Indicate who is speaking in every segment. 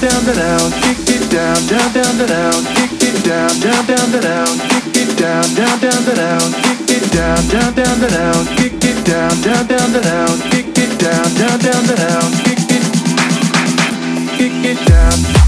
Speaker 1: down, down, down, kick it down, down, down, the down, kick it down, down, down, the down, kick it down, down, down, the down, kick it down, down, down, the down, kick it down, down, down, the down, kick it down, down, down, the down, kick it, kick it down,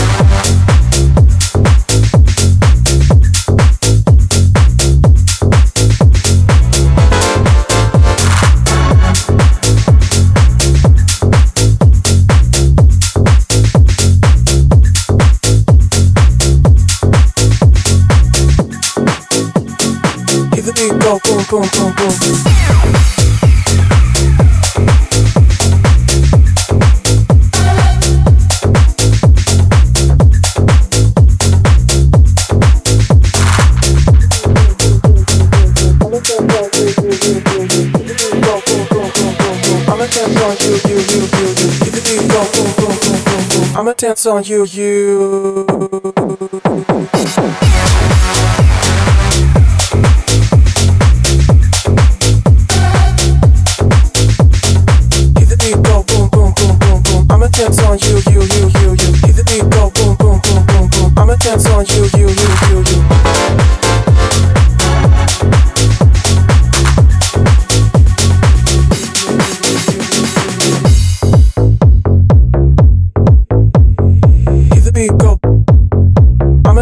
Speaker 1: dance on you, you,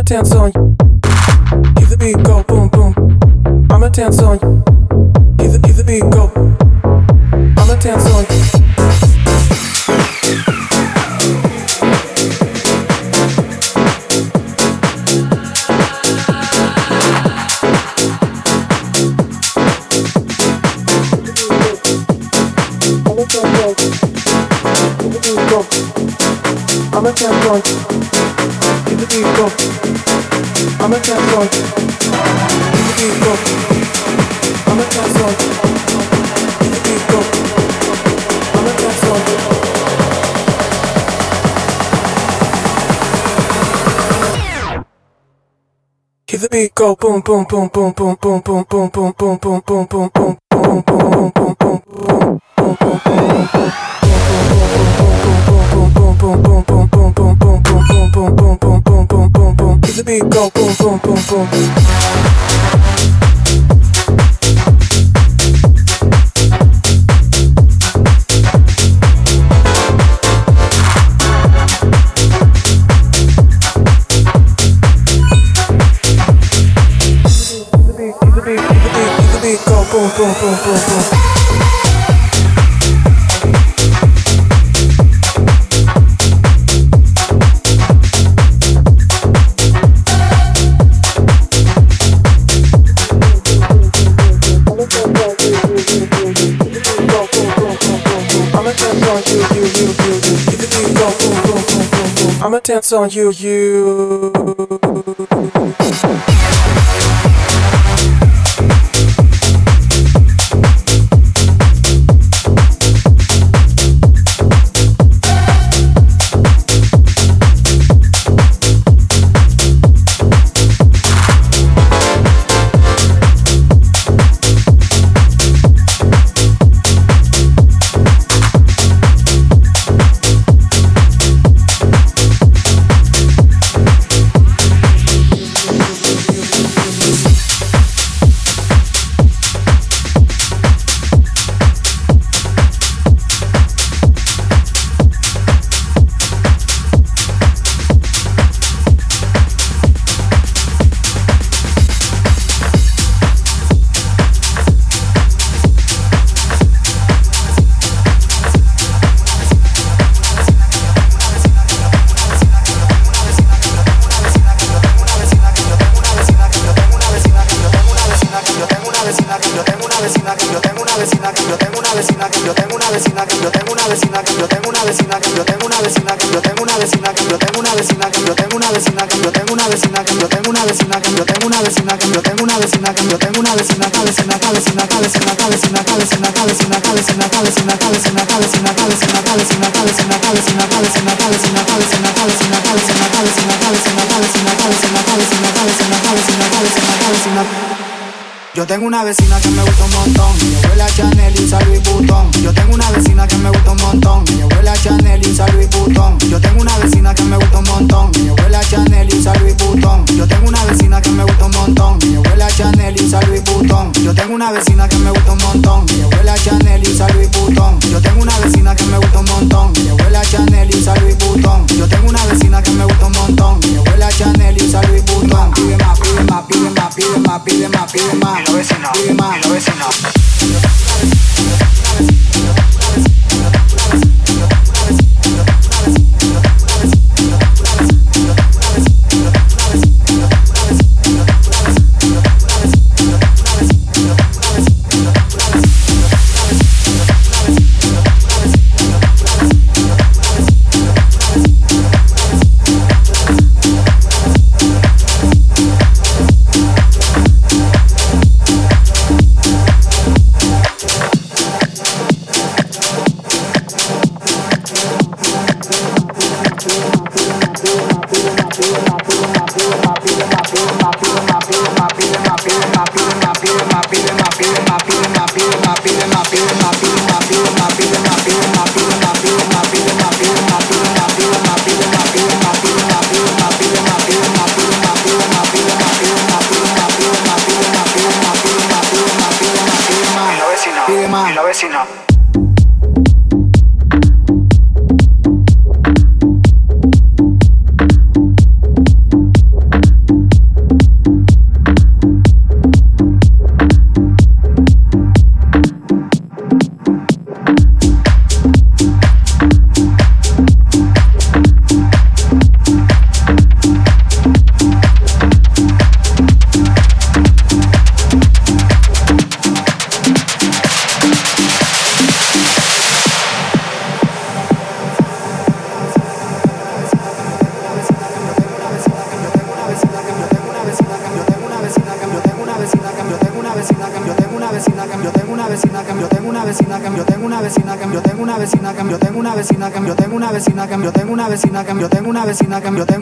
Speaker 1: dance on you. Keep the beat go, boom, boom. I'ma dance on you. Keep the beat go. Boom boom boom boom boom boom boom boom boom boom boom boom boom boom boom boom boom boom boom. Keep the beat go, boom, boom, boom, boom. Dance on you, you.
Speaker 2: sin nada cambió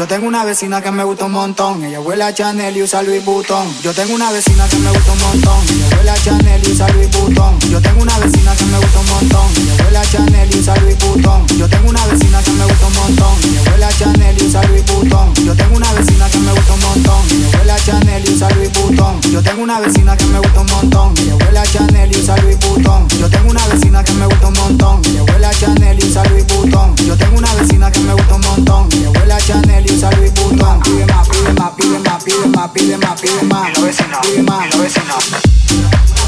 Speaker 2: Yo tengo una vecina que me gusta un montón. Ella huele a Chanel y usa Louis Vuitton. Yo tengo una vecina que me gusta un montón. Ella huele a Chanel y usa Louis Vuitton. Yo tengo una vecina que me gusta un montón. Ella huele a Chanel y usa Louis Vuitton. Yo tengo una vecina que me gusta un montón. Ella huele a Chanel y usa Louis Vuitton. Yo tengo una vecina que me gusta un montón. Ella huele a Chanel y usa Louis Vuitton. Yo tengo una vecina que me gusta un montón. Ella huele a Chanel y usa Louis Vuitton. Yo tengo una vecina que me gusta un montón. Ella huele a Chanel y usa Louis Vuitton. Yo tengo una vecina que me gusta un montón. Ella huele a Chanel y pisa Louis Vuitton. Pide más, pide más, pide más, pide más, pide más, pide más. Y lo vecino, y.